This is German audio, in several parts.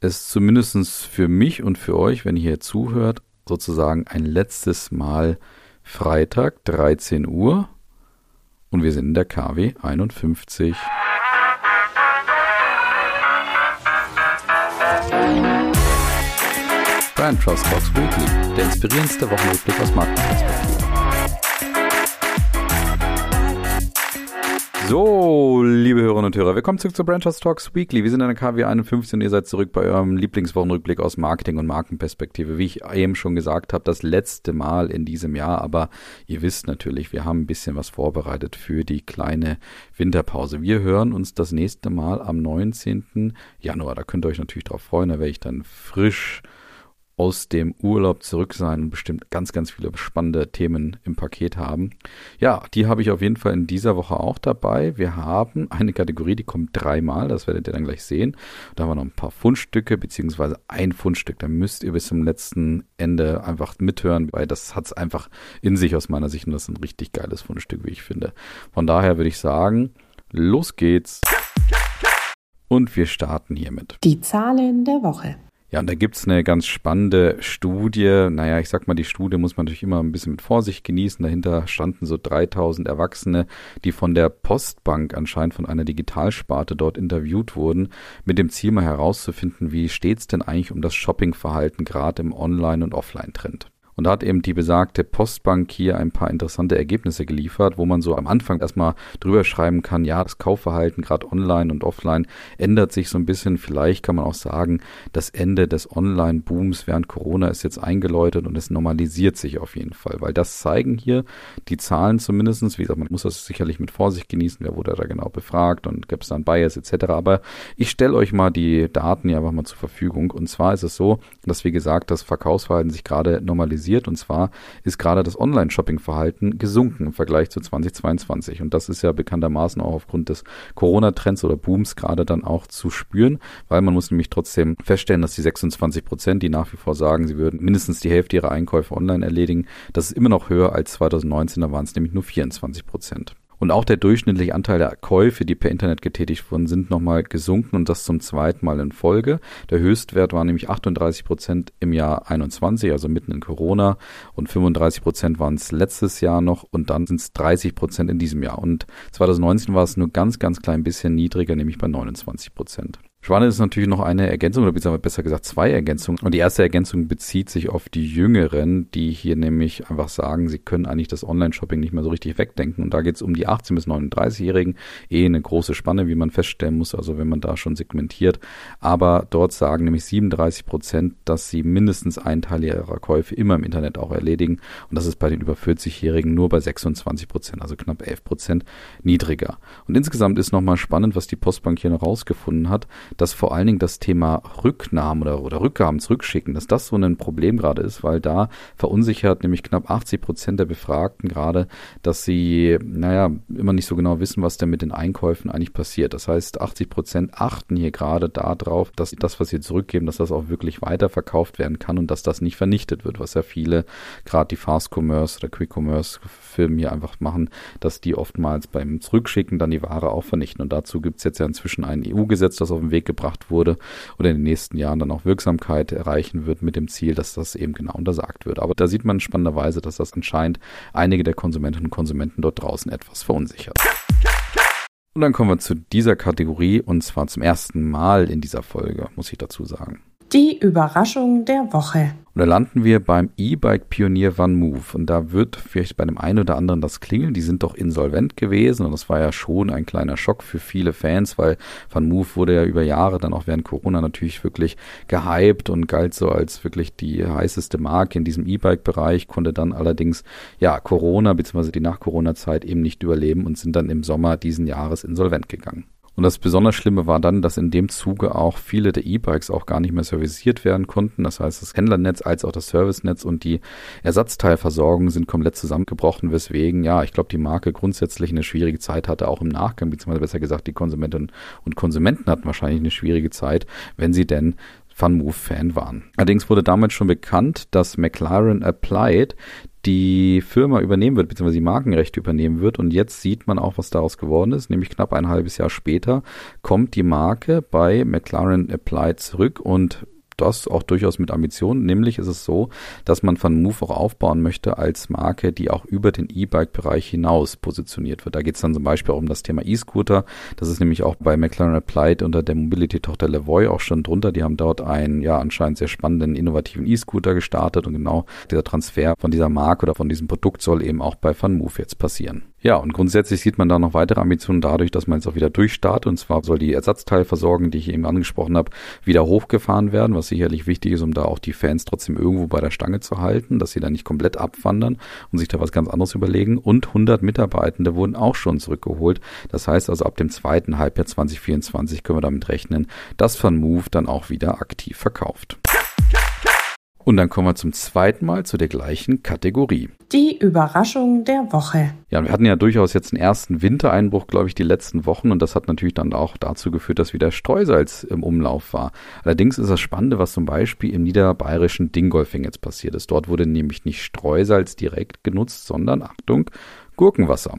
es zumindest für mich und für euch, wenn ihr hier zuhört, sozusagen ein letztes Mal Freitag, 13 Uhr. Und wir sind in der KW 51. Brand Trust Talks Weekly, der inspirierendste Wochenrückblick aus Markenperspektive. So, liebe Hörerinnen und Hörer, willkommen zurück zu Branchers Talks Weekly. Wir sind in der KW 51 und ihr seid zurück bei eurem Lieblingswochenrückblick aus Marketing und Markenperspektive. Wie ich eben schon gesagt habe, das letzte Mal in diesem Jahr, aber ihr wisst natürlich, wir haben ein bisschen was vorbereitet für die kleine Winterpause. Wir hören uns das nächste Mal am 19. Januar. Da könnt ihr euch natürlich drauf freuen, da werde ich dann frisch aus dem Urlaub zurück sein und bestimmt ganz, ganz viele spannende Themen im Paket haben. Ja, die habe ich auf jeden Fall in dieser Woche auch dabei. Wir haben eine Kategorie, die kommt dreimal, das werdet ihr dann gleich sehen. Da haben wir noch ein paar Fundstücke, beziehungsweise ein Fundstück. Da müsst ihr bis zum letzten Ende einfach mithören, weil das hat es einfach in sich aus meiner Sicht und das ist ein richtig geiles Fundstück, wie ich finde. Von daher würde ich sagen, los geht's. Und wir starten hiermit. Die Zahlen der Woche. Ja, und da gibt's eine ganz spannende Studie. Naja, ich sag mal, die Studie muss man natürlich immer ein bisschen mit Vorsicht genießen. Dahinter standen so 3000 Erwachsene, die von der Postbank anscheinend von einer Digitalsparte dort interviewt wurden, mit dem Ziel mal herauszufinden, wie steht's denn eigentlich um das Shoppingverhalten gerade im Online- und Offline-Trend. Und da hat eben die besagte Postbank hier ein paar interessante Ergebnisse geliefert, wo man so am Anfang erstmal drüber schreiben kann, ja, das Kaufverhalten gerade online und offline ändert sich so ein bisschen. Vielleicht kann man auch sagen, das Ende des Online-Booms während Corona ist jetzt eingeläutet und es normalisiert sich auf jeden Fall, weil das zeigen hier die Zahlen zumindestens. Wie gesagt, man muss das sicherlich mit Vorsicht genießen, wer wurde da genau befragt und gibt es dann Bias etc. Aber ich stelle euch mal die Daten hier einfach mal zur Verfügung. Und zwar ist es so, dass wie gesagt, das Verkaufsverhalten sich gerade normalisiert analysiert. Und zwar ist gerade das Online-Shopping-Verhalten gesunken im Vergleich zu 2022. Und das ist ja bekanntermaßen auch aufgrund des Corona-Trends oder Booms gerade dann auch zu spüren, weil man muss nämlich trotzdem feststellen, dass die 26 Prozent, die nach wie vor sagen, sie würden mindestens die Hälfte ihrer Einkäufe online erledigen, das ist immer noch höher als 2019, da waren es nämlich nur 24 Prozent. Und auch der durchschnittliche Anteil der Käufe, die per Internet getätigt wurden, sind nochmal gesunken und das zum zweiten Mal in Folge. Der Höchstwert war nämlich 38 Prozent im Jahr 21, also mitten in Corona und 35 Prozent waren es letztes Jahr noch und dann sind es 30 Prozent in diesem Jahr. Und 2019 war es nur ganz, ganz klein bisschen niedriger, nämlich bei 29 Prozent. Spannend ist natürlich noch eine Ergänzung, oder besser gesagt zwei Ergänzungen. Und die erste Ergänzung bezieht sich auf die Jüngeren, die hier nämlich einfach sagen, sie können eigentlich das Online-Shopping nicht mehr so richtig wegdenken. Und da geht es um die 18- bis 39-Jährigen. Eh eine große Spanne, wie man feststellen muss, also wenn man da schon segmentiert. Aber dort sagen nämlich 37 Prozent, dass sie mindestens einen Teil ihrer Käufe immer im Internet auch erledigen. Und das ist bei den über 40-Jährigen nur bei 26 Prozent, also knapp 11 Prozent niedriger. Und insgesamt ist nochmal spannend, was die Postbank hier noch rausgefunden hat dass vor allen Dingen das Thema Rücknahmen oder, oder Rückgaben zurückschicken, dass das so ein Problem gerade ist, weil da verunsichert nämlich knapp 80 Prozent der Befragten gerade, dass sie, naja, immer nicht so genau wissen, was denn mit den Einkäufen eigentlich passiert. Das heißt, 80 Prozent achten hier gerade darauf, dass das, was sie zurückgeben, dass das auch wirklich weiterverkauft werden kann und dass das nicht vernichtet wird, was ja viele, gerade die Fast Commerce oder Quick Commerce Firmen hier einfach machen, dass die oftmals beim Zurückschicken dann die Ware auch vernichten. Und dazu gibt es jetzt ja inzwischen ein EU-Gesetz, das auf den Weg Weg gebracht wurde oder in den nächsten Jahren dann auch Wirksamkeit erreichen wird mit dem Ziel, dass das eben genau untersagt wird. Aber da sieht man spannenderweise, dass das anscheinend einige der Konsumentinnen und Konsumenten dort draußen etwas verunsichert. Und dann kommen wir zu dieser Kategorie und zwar zum ersten Mal in dieser Folge, muss ich dazu sagen. Die Überraschung der Woche. Und da landen wir beim E-Bike-Pionier OneMove. Und da wird vielleicht bei dem einen oder anderen das klingeln. Die sind doch insolvent gewesen. Und das war ja schon ein kleiner Schock für viele Fans, weil OneMove wurde ja über Jahre dann auch während Corona natürlich wirklich gehypt und galt so als wirklich die heißeste Marke in diesem E-Bike-Bereich, konnte dann allerdings ja Corona bzw. die Nach-Corona-Zeit eben nicht überleben und sind dann im Sommer diesen Jahres insolvent gegangen. Und das besonders Schlimme war dann, dass in dem Zuge auch viele der E-Bikes auch gar nicht mehr serviciert werden konnten. Das heißt, das Händlernetz als auch das Servicenetz und die Ersatzteilversorgung sind komplett zusammengebrochen, weswegen, ja, ich glaube, die Marke grundsätzlich eine schwierige Zeit hatte, auch im Nachgang, beziehungsweise besser gesagt, die Konsumentinnen und Konsumenten hatten wahrscheinlich eine schwierige Zeit, wenn sie denn Fun-Move-Fan waren. Allerdings wurde damals schon bekannt, dass McLaren Applied die Firma übernehmen wird, beziehungsweise die Markenrechte übernehmen wird. Und jetzt sieht man auch, was daraus geworden ist. Nämlich knapp ein halbes Jahr später kommt die Marke bei McLaren Applied zurück und das auch durchaus mit Ambitionen. Nämlich ist es so, dass man Van Move auch aufbauen möchte als Marke, die auch über den E-Bike-Bereich hinaus positioniert wird. Da geht es dann zum Beispiel auch um das Thema E-Scooter. Das ist nämlich auch bei McLaren Applied unter der Mobility-Tochter Levoy auch schon drunter. Die haben dort einen ja anscheinend sehr spannenden, innovativen E-Scooter gestartet und genau dieser Transfer von dieser Marke oder von diesem Produkt soll eben auch bei Van Move jetzt passieren. Ja, und grundsätzlich sieht man da noch weitere Ambitionen dadurch, dass man jetzt auch wieder durchstartet. Und zwar soll die Ersatzteilversorgung, die ich eben angesprochen habe, wieder hochgefahren werden, was sicherlich wichtig ist, um da auch die Fans trotzdem irgendwo bei der Stange zu halten, dass sie da nicht komplett abwandern und sich da was ganz anderes überlegen. Und 100 Mitarbeitende wurden auch schon zurückgeholt. Das heißt also, ab dem zweiten Halbjahr 2024 können wir damit rechnen, dass Van Move dann auch wieder aktiv verkauft. Und dann kommen wir zum zweiten Mal zu der gleichen Kategorie. Die Überraschung der Woche. Ja, wir hatten ja durchaus jetzt einen ersten Wintereinbruch, glaube ich, die letzten Wochen und das hat natürlich dann auch dazu geführt, dass wieder Streusalz im Umlauf war. Allerdings ist das Spannende, was zum Beispiel im niederbayerischen Dingolfing jetzt passiert ist. Dort wurde nämlich nicht Streusalz direkt genutzt, sondern, Achtung, Gurkenwasser.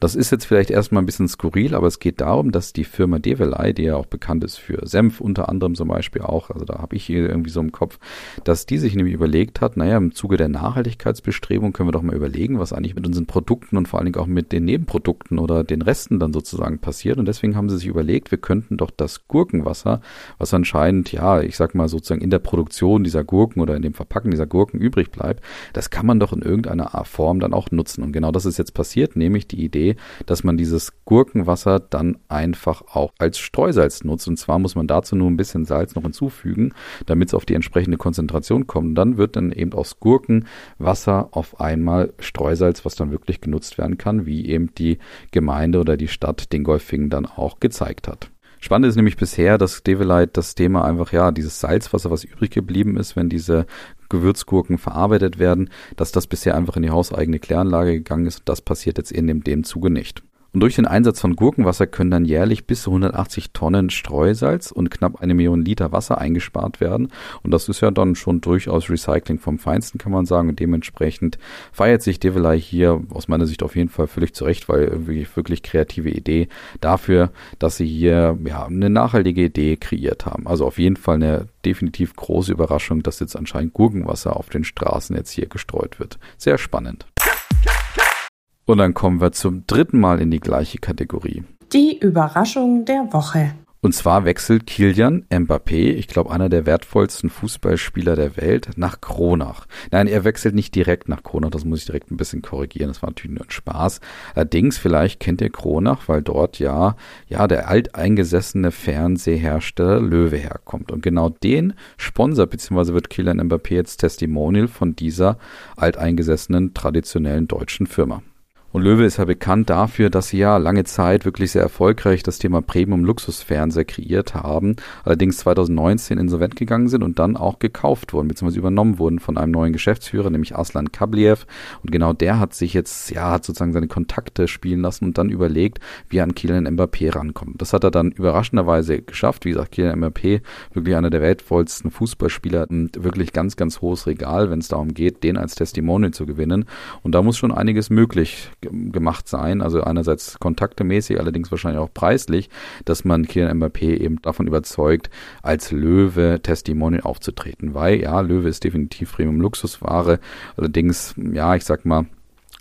Das ist jetzt vielleicht erstmal ein bisschen skurril, aber es geht darum, dass die Firma Develei, die ja auch bekannt ist für Senf unter anderem zum Beispiel auch, also da habe ich irgendwie so im Kopf, dass die sich nämlich überlegt hat, naja, im Zuge der Nachhaltigkeitsbestrebung können wir doch mal überlegen, was eigentlich mit unseren Produkten und vor allen Dingen auch mit den Nebenprodukten oder den Resten dann sozusagen passiert. Und deswegen haben sie sich überlegt, wir könnten doch das Gurkenwasser, was anscheinend, ja, ich sag mal sozusagen in der Produktion dieser Gurken oder in dem Verpacken dieser Gurken übrig bleibt, das kann man doch in irgendeiner Form dann auch nutzen. Und genau das ist jetzt passiert, nämlich die Idee, dass man dieses Gurkenwasser dann einfach auch als Streusalz nutzt. Und zwar muss man dazu nur ein bisschen Salz noch hinzufügen, damit es auf die entsprechende Konzentration kommt. Und dann wird dann eben aus Gurkenwasser auf einmal Streusalz, was dann wirklich genutzt werden kann, wie eben die Gemeinde oder die Stadt Dingolfing dann auch gezeigt hat. Spannend ist nämlich bisher, dass Develite das Thema einfach, ja, dieses Salzwasser, was übrig geblieben ist, wenn diese Gewürzgurken verarbeitet werden, dass das bisher einfach in die hauseigene Kläranlage gegangen ist. Das passiert jetzt in dem, dem Zuge nicht. Und durch den Einsatz von Gurkenwasser können dann jährlich bis zu 180 Tonnen Streusalz und knapp eine Million Liter Wasser eingespart werden. Und das ist ja dann schon durchaus Recycling vom Feinsten, kann man sagen. Und dementsprechend feiert sich Develei hier aus meiner Sicht auf jeden Fall völlig zurecht, weil wirklich, wirklich kreative Idee dafür, dass sie hier ja, eine nachhaltige Idee kreiert haben. Also auf jeden Fall eine definitiv große Überraschung, dass jetzt anscheinend Gurkenwasser auf den Straßen jetzt hier gestreut wird. Sehr spannend. Und dann kommen wir zum dritten Mal in die gleiche Kategorie. Die Überraschung der Woche. Und zwar wechselt Kilian Mbappé, ich glaube einer der wertvollsten Fußballspieler der Welt, nach Kronach. Nein, er wechselt nicht direkt nach Kronach, das muss ich direkt ein bisschen korrigieren, das war natürlich nur ein Spaß. Allerdings, vielleicht kennt ihr Kronach, weil dort ja, ja, der alteingesessene Fernsehhersteller Löwe herkommt. Und genau den Sponsor, beziehungsweise wird Kilian Mbappé jetzt Testimonial von dieser alteingesessenen traditionellen deutschen Firma. Und Löwe ist ja bekannt dafür, dass sie ja lange Zeit wirklich sehr erfolgreich das Thema Premium-Luxusfernseher kreiert haben, allerdings 2019 insolvent gegangen sind und dann auch gekauft wurden, beziehungsweise übernommen wurden von einem neuen Geschäftsführer, nämlich Aslan Kabliev. Und genau der hat sich jetzt, ja, hat sozusagen seine Kontakte spielen lassen und dann überlegt, wie er an Kylian Mbappé rankommt. Das hat er dann überraschenderweise geschafft. Wie gesagt, Kylian Mbappé, wirklich einer der weltvollsten Fußballspieler und wirklich ganz, ganz hohes Regal, wenn es darum geht, den als Testimonial zu gewinnen. Und da muss schon einiges möglich gemacht sein. Also einerseits kontaktemäßig, allerdings wahrscheinlich auch preislich, dass man Kylian Mbappé eben davon überzeugt, als Löwe Testimonial aufzutreten. Weil ja, Löwe ist definitiv Premium Luxusware. Allerdings, ja, ich sag mal,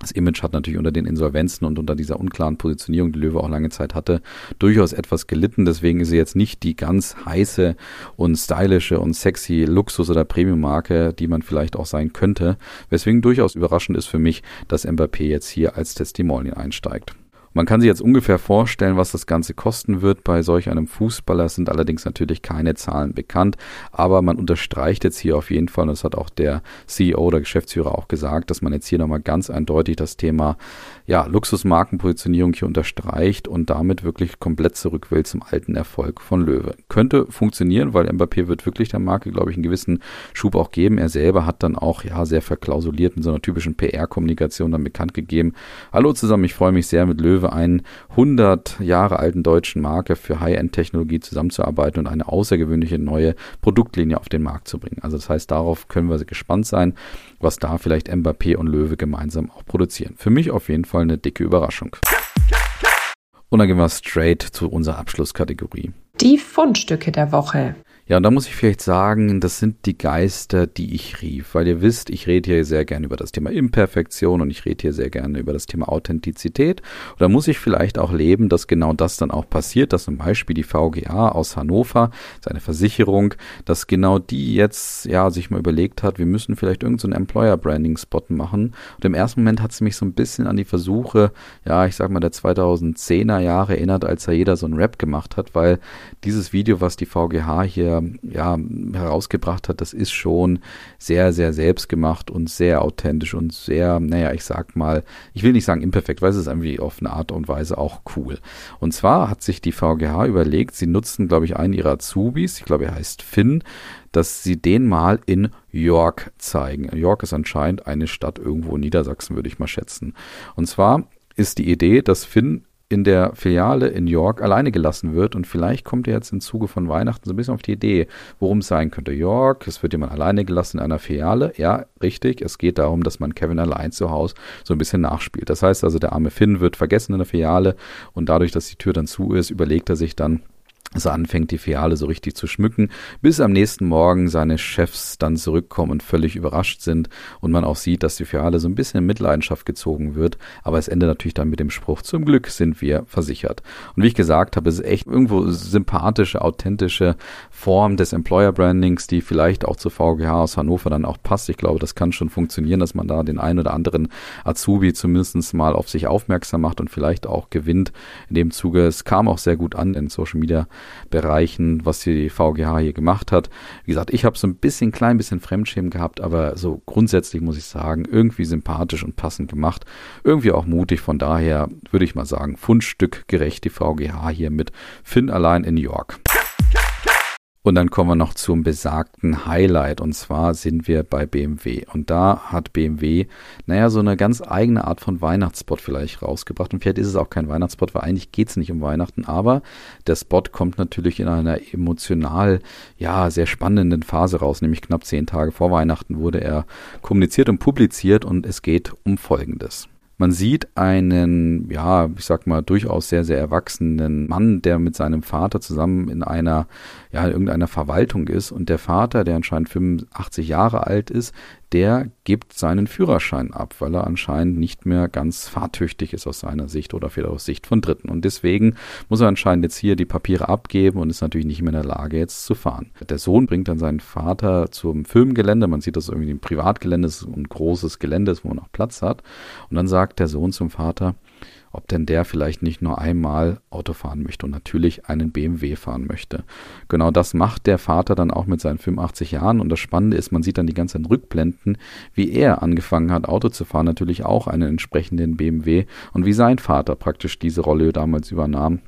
das Image hat natürlich unter den Insolvenzen und unter dieser unklaren Positionierung, die Löwe auch lange Zeit hatte, durchaus etwas gelitten. Deswegen ist sie jetzt nicht die ganz heiße und stylische und sexy Luxus- oder Premium-Marke, die man vielleicht auch sein könnte. Weswegen durchaus überraschend ist für mich, dass Mbappé jetzt hier als Testimonial einsteigt. Man kann sich jetzt ungefähr vorstellen, was das Ganze kosten wird bei solch einem Fußballer. Sind allerdings natürlich keine Zahlen bekannt, aber man unterstreicht jetzt hier auf jeden Fall, und das hat auch der CEO oder Geschäftsführer auch gesagt, dass man jetzt hier nochmal ganz eindeutig das Thema ja, Luxusmarkenpositionierung hier unterstreicht und damit wirklich komplett zurück will zum alten Erfolg von Löwe. Könnte funktionieren, weil Mbappé wird wirklich der Marke, glaube ich, einen gewissen Schub auch geben. Er selber hat dann auch, ja, sehr verklausuliert in so einer typischen PR-Kommunikation dann bekannt gegeben. Hallo zusammen, ich freue mich sehr mit Löwe, einen 100 Jahre alten deutschen Marke für High-End-Technologie zusammenzuarbeiten und eine außergewöhnliche neue Produktlinie auf den Markt zu bringen. Also das heißt, darauf können wir gespannt sein, was da vielleicht Mbappé und Löwe gemeinsam auch produzieren. Für mich auf jeden Fall eine dicke Überraschung. Und dann gehen wir straight zu unserer Abschlusskategorie. Die Fundstücke der Woche. Ja, und da muss ich vielleicht sagen, das sind die Geister, die ich rief, weil ihr wisst, ich rede hier sehr gerne über das Thema Imperfektion und ich rede hier sehr gerne über das Thema Authentizität. Und da muss ich vielleicht auch leben, dass genau das dann auch passiert, dass zum Beispiel die VGA aus Hannover, seine Versicherung, dass genau die jetzt, ja, sich mal überlegt hat, wir müssen vielleicht irgendeinen so Employer-Branding-Spot machen. Und im ersten Moment hat es mich so ein bisschen an die Versuche, ja, ich sag mal, der 2010er Jahre erinnert, als da jeder so ein Rap gemacht hat, weil dieses Video, was die VGH hier ja, herausgebracht hat, das ist schon sehr, sehr selbstgemacht und sehr authentisch und sehr, naja, ich sag mal, ich will nicht sagen imperfekt, weil es ist irgendwie auf eine Art und Weise auch cool. Und zwar hat sich die VGH überlegt, sie nutzen, glaube ich, einen ihrer Azubis, ich glaube, er heißt Finn, dass sie den mal in York zeigen. York ist anscheinend eine Stadt irgendwo in Niedersachsen, würde ich mal schätzen. Und zwar ist die Idee, dass Finn in der Filiale in York alleine gelassen wird. Und vielleicht kommt er jetzt im Zuge von Weihnachten so ein bisschen auf die Idee, worum es sein könnte. York, es wird jemand alleine gelassen in einer Filiale. Ja, richtig. Es geht darum, dass man Kevin allein zu Hause so ein bisschen nachspielt. Das heißt also, der arme Finn wird vergessen in der Filiale und dadurch, dass die Tür dann zu ist, überlegt er sich dann, dass anfängt, die Filiale so richtig zu schmücken, bis am nächsten Morgen seine Chefs dann zurückkommen und völlig überrascht sind und man auch sieht, dass die Filiale so ein bisschen in Mitleidenschaft gezogen wird. Aber es endet natürlich dann mit dem Spruch, zum Glück sind wir versichert. Und wie ich gesagt habe, es ist echt irgendwo sympathische, authentische Form des Employer Brandings, die vielleicht auch zur VGH aus Hannover dann auch passt. Ich glaube, das kann schon funktionieren, dass man da den einen oder anderen Azubi zumindest mal auf sich aufmerksam macht und vielleicht auch gewinnt. In dem Zuge, es kam auch sehr gut an in Social Media Bereichen, was die VGH hier gemacht hat. Wie gesagt, ich habe so ein bisschen, klein bisschen Fremdschämen gehabt, aber so grundsätzlich muss ich sagen, irgendwie sympathisch und passend gemacht. Irgendwie auch mutig. Von daher würde ich mal sagen, Fundstück gerecht die VGH hier mit Finn allein in New York. Und dann kommen wir noch zum besagten Highlight. Und zwar sind wir bei BMW. Und da hat BMW, naja, so eine ganz eigene Art von Weihnachtsspot vielleicht rausgebracht. Und vielleicht ist es auch kein Weihnachtsspot, weil eigentlich geht es nicht um Weihnachten. Aber der Spot kommt natürlich in einer emotional, ja, sehr spannenden Phase raus. Nämlich knapp zehn Tage vor Weihnachten wurde er kommuniziert und publiziert. Und es geht um Folgendes. Man sieht einen, ja, ich sag mal, durchaus sehr, sehr erwachsenen Mann, der mit seinem Vater zusammen in einer, ja, in irgendeiner Verwaltung ist. Und der Vater, der anscheinend 85 Jahre alt ist, der gibt seinen Führerschein ab, weil er anscheinend nicht mehr ganz fahrtüchtig ist aus seiner Sicht oder vielleicht aus Sicht von Dritten. Und deswegen muss er anscheinend jetzt hier die Papiere abgeben und ist natürlich nicht mehr in der Lage, jetzt zu fahren. Der Sohn bringt dann seinen Vater zum Filmgelände. Man sieht das irgendwie im Privatgelände, ist ein großes Gelände, wo man noch Platz hat. Und dann sagt der Sohn zum Vater, ob denn der vielleicht nicht nur einmal Auto fahren möchte und natürlich einen BMW fahren möchte. Genau das macht der Vater dann auch mit seinen 85 Jahren und das Spannende ist, man sieht dann die ganzen Rückblenden, wie er angefangen hat, Auto zu fahren, natürlich auch einen entsprechenden BMW und wie sein Vater praktisch diese Rolle damals übernahm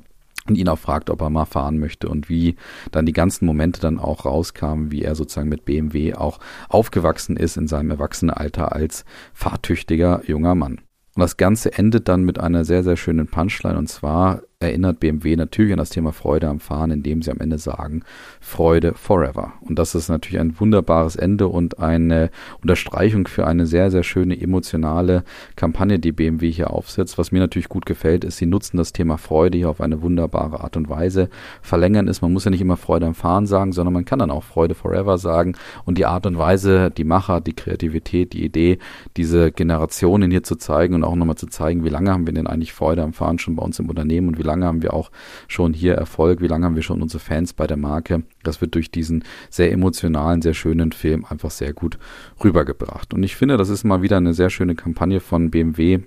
und ihn auch fragt, ob er mal fahren möchte und wie dann die ganzen Momente dann auch rauskamen, wie er sozusagen mit BMW auch aufgewachsen ist in seinem Erwachsenenalter als fahrtüchtiger junger Mann. Und das Ganze endet dann mit einer sehr, sehr schönen Punchline. Und zwar erinnert BMW natürlich an das Thema Freude am Fahren, indem sie am Ende sagen, Freude forever. Und das ist natürlich ein wunderbares Ende und eine Unterstreichung für eine sehr, sehr schöne emotionale Kampagne, die BMW hier aufsetzt. Was mir natürlich gut gefällt, ist, sie nutzen das Thema Freude hier auf eine wunderbare Art und Weise. Verlängern ist, man muss ja nicht immer Freude am Fahren sagen, sondern man kann dann auch Freude forever sagen. Und die Art und Weise, die Macher, die Kreativität, die Idee, diese Generationen hier zu zeigen und auch nochmal zu zeigen, wie lange haben wir denn eigentlich Freude am Fahren schon bei uns im Unternehmen und wie lange haben wir auch schon hier Erfolg, wie lange haben wir schon unsere Fans bei der Marke. Das wird durch diesen sehr emotionalen, sehr schönen Film einfach sehr gut rübergebracht. Und ich finde, das ist mal wieder eine sehr schöne Kampagne von BMW,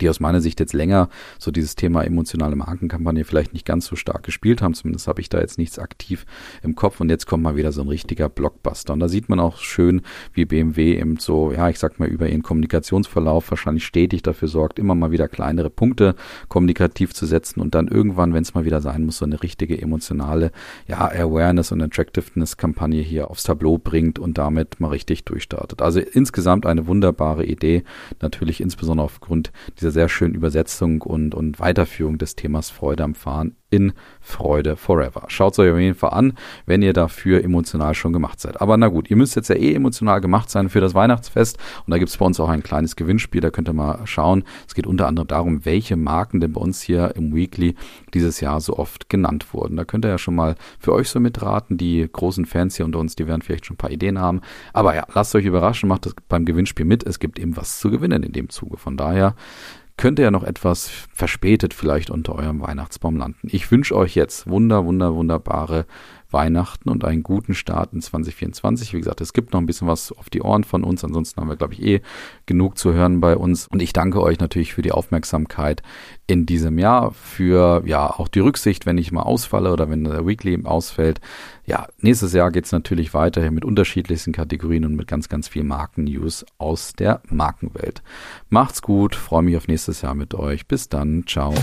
die aus meiner Sicht jetzt länger so dieses Thema emotionale Markenkampagne vielleicht nicht ganz so stark gespielt haben. Zumindest habe ich da jetzt nichts aktiv im Kopf und jetzt kommt mal wieder so ein richtiger Blockbuster. Und da sieht man auch schön, wie BMW eben so, ja, ich sag mal, über ihren Kommunikationsverlauf wahrscheinlich stetig dafür sorgt, immer mal wieder kleinere Punkte kommunikativ zu setzen und dann irgendwann, wenn es mal wieder sein muss, so eine richtige emotionale, ja, Awareness und Attractiveness-Kampagne hier aufs Tableau bringt und damit mal richtig durchstartet. Also insgesamt eine wunderbare Idee, natürlich insbesondere aufgrund dieser sehr schönen Übersetzung und, und Weiterführung des Themas Freude am Fahren in Freude Forever. Schaut es euch auf jeden Fall an, wenn ihr dafür emotional schon gemacht seid. Aber na gut, ihr müsst jetzt ja eh emotional gemacht sein für das Weihnachtsfest und da gibt es bei uns auch ein kleines Gewinnspiel, da könnt ihr mal schauen. Es geht unter anderem darum, welche Marken denn bei uns hier im Weekly dieses Jahr so oft genannt wurden. Da könnt ihr ja schon mal für euch so mitraten. Die großen Fans hier unter uns, die werden vielleicht schon ein paar Ideen haben. Aber ja, lasst euch überraschen, macht das beim Gewinnspiel mit. Es gibt eben was zu gewinnen in dem Zuge. Von daher könnte ja noch etwas verspätet vielleicht unter eurem Weihnachtsbaum landen. Ich wünsche euch jetzt wunder, wunder, wunderbare Weihnachten und einen guten Start in 2024. Wie gesagt, es gibt noch ein bisschen was auf die Ohren von uns. Ansonsten haben wir, glaube ich, eh genug zu hören bei uns. Und ich danke euch natürlich für die Aufmerksamkeit in diesem Jahr, für ja auch die Rücksicht, wenn ich mal ausfalle oder wenn der Weekly ausfällt. Ja, nächstes Jahr geht es natürlich weiter mit unterschiedlichsten Kategorien und mit ganz, ganz viel Marken-News aus der Markenwelt. Macht's gut, freue mich auf nächstes Jahr mit euch. Bis dann, ciao.